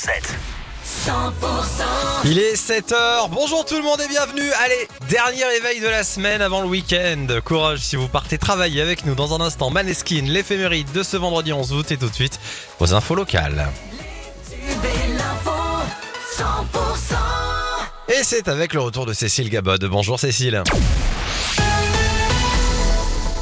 7. Il est 7h, bonjour tout le monde et bienvenue. Allez, dernier éveil de la semaine avant le week-end. Courage si vous partez travailler avec nous dans un instant. Maneskin, l'éphéméride de ce vendredi 11 août et tout de suite aux infos locales. Et c'est avec le retour de Cécile Gabod. Bonjour Cécile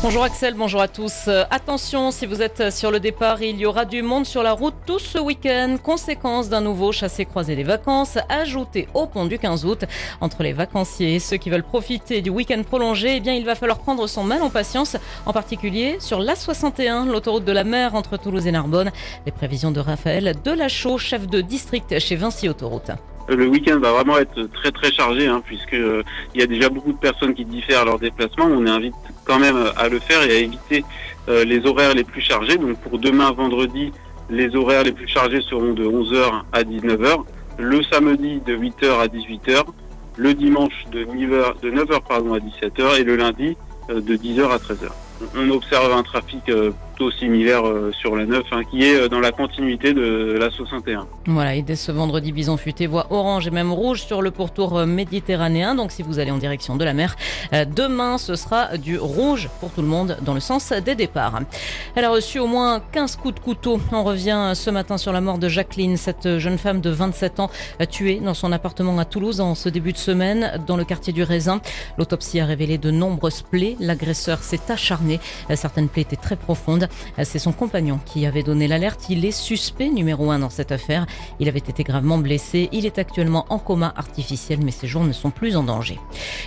Bonjour Axel, bonjour à tous. Euh, attention, si vous êtes sur le départ, il y aura du monde sur la route tout ce week-end. Conséquence d'un nouveau chassé-croisé des vacances ajouté au pont du 15 août. Entre les vacanciers et ceux qui veulent profiter du week-end prolongé, eh bien, il va falloir prendre son mal en patience, en particulier sur l'A61, l'autoroute de la mer entre Toulouse et Narbonne. Les prévisions de Raphaël Delachaux, chef de district chez Vinci Autoroute. Le week-end va vraiment être très très chargé hein, puisque euh, il y a déjà beaucoup de personnes qui diffèrent leur déplacement. On invite quand même à le faire et à éviter euh, les horaires les plus chargés. Donc pour demain vendredi, les horaires les plus chargés seront de 11h à 19h, le samedi de 8h à 18h, le dimanche de 9h, de 9h pardon, à 17h et le lundi euh, de 10h à 13h. On observe un trafic similaire euh, sur la 9, hein, qui est euh, dans la continuité de la 61. Voilà, et dès ce vendredi, Bison Futé voit orange et même rouge sur le pourtour euh, méditerranéen. Donc si vous allez en direction de la mer, demain, ce sera du rouge pour tout le monde dans le sens des départs. Elle a reçu au moins 15 coups de couteau. On revient ce matin sur la mort de Jacqueline, cette jeune femme de 27 ans tuée dans son appartement à Toulouse en ce début de semaine dans le quartier du Raisin. L'autopsie a révélé de nombreuses plaies. L'agresseur s'est acharné. Certaines plaies étaient très profondes. C'est son compagnon qui avait donné l'alerte. Il est suspect numéro un dans cette affaire. Il avait été gravement blessé. Il est actuellement en coma artificiel, mais ses jours ne sont plus en danger.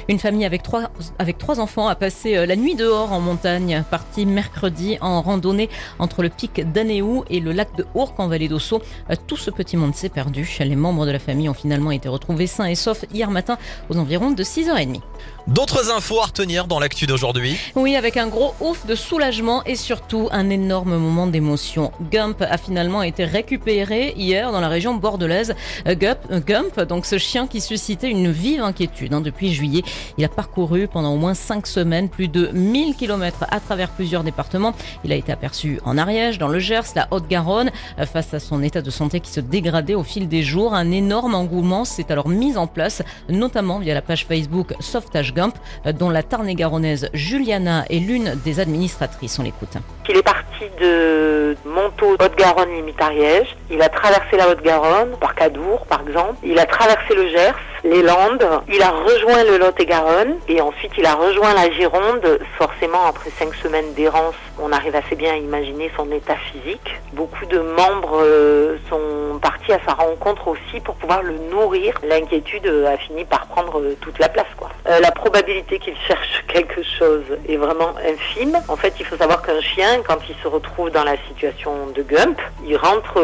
Une famille avec trois, avec trois enfants a passé euh, la nuit dehors en montagne, partie mercredi en randonnée entre le pic d'Anéou et le lac de Ourcq en vallée d'Ossau. Euh, tout ce petit monde s'est perdu. Les membres de la famille ont finalement été retrouvés sains et saufs hier matin aux environs de 6h30. D'autres infos à retenir dans l'actu d'aujourd'hui? Oui, avec un gros ouf de soulagement et surtout un énorme moment d'émotion. Gump a finalement été récupéré hier dans la région bordelaise. Euh, Gump, euh, Gump donc ce chien qui suscitait une vive inquiétude hein, depuis juillet. Il a parcouru pendant au moins 5 semaines plus de 1000 km à travers plusieurs départements. Il a été aperçu en Ariège, dans le Gers, la Haute-Garonne. Euh, face à son état de santé qui se dégradait au fil des jours, un énorme engouement s'est alors mis en place, notamment via la page Facebook Sauvetage Gump, dont la Tarn-et-Garonnaise Juliana est l'une des administratrices. On l'écoute. Est parti de Montaut, Haute-Garonne, limite Ariège. Il a traversé la Haute-Garonne, par Cadour par exemple. Il a traversé le Gers, les Landes. Il a rejoint le Lot-et-Garonne et ensuite il a rejoint la Gironde. Forcément, après cinq semaines d'errance, on arrive assez bien à imaginer son état physique. Beaucoup de membres euh, sont partis à sa rencontre aussi pour pouvoir le nourrir. L'inquiétude a fini par prendre euh, toute la place. Quoi. Euh, la probabilité qu'il cherche quelque chose est vraiment infime. En fait, il faut savoir qu'un chien, quand il se retrouve dans la situation de Gump, il rentre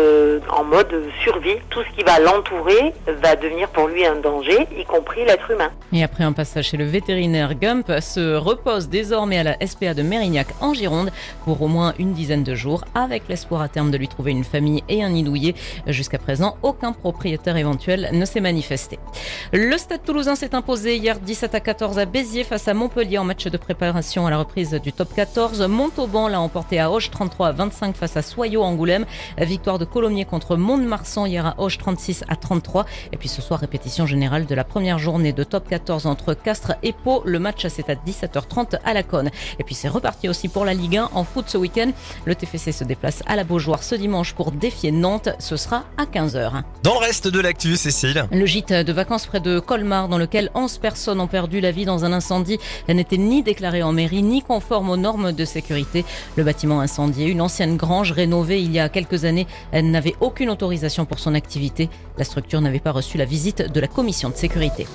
en mode survie. Tout ce qui va l'entourer va devenir pour lui un danger y compris l'être humain. Et après un passage chez le vétérinaire, Gump se repose désormais à la SPA de Mérignac en Gironde pour au moins une dizaine de jours, avec l'espoir à terme de lui trouver une famille et un nid. Jusqu'à présent, aucun propriétaire éventuel ne s'est manifesté. Le Stade toulousain s'est imposé hier 17 à 14 à Béziers face à Montpellier en match de préparation à la reprise du top 14. Montauban l'a emporté à Auch 33 à 25 face à Soyaux Angoulême. Victoire de Colomiers contre Mont-de-Marsan hier à Auch 36 à 33. Et puis ce soir, répétition générale de la première journée de top 14 entre Castres et Pau. Le match c'est à 17h30 à la Cône. Et puis c'est reparti aussi pour la Ligue 1 en foot ce week-end. Le TFC se déplace à la Beaujoire ce dimanche pour défier Nantes. Ce sera à 15h. Dans le reste de l'actu, Cécile. Le gîte de vacances près de Colmar dans lequel 11 personnes ont perdu la vie dans un incendie n'était ni déclaré en mairie ni conforme aux normes de sécurité. Le bâtiment incendié, une ancienne grange rénovée il y a quelques années, n'avait aucune autorisation pour son activité. La structure n'avait pas reçu la visite de la commission de sécurité.